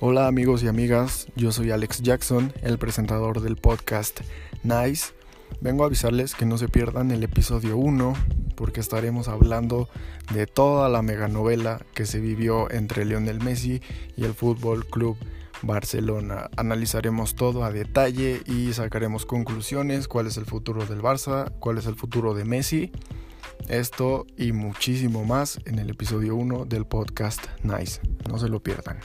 Hola amigos y amigas, yo soy Alex Jackson, el presentador del podcast Nice. Vengo a avisarles que no se pierdan el episodio 1 porque estaremos hablando de toda la meganovela que se vivió entre Lionel Messi y el Fútbol Club Barcelona. Analizaremos todo a detalle y sacaremos conclusiones, cuál es el futuro del Barça, cuál es el futuro de Messi. Esto y muchísimo más en el episodio 1 del podcast Nice. No se lo pierdan.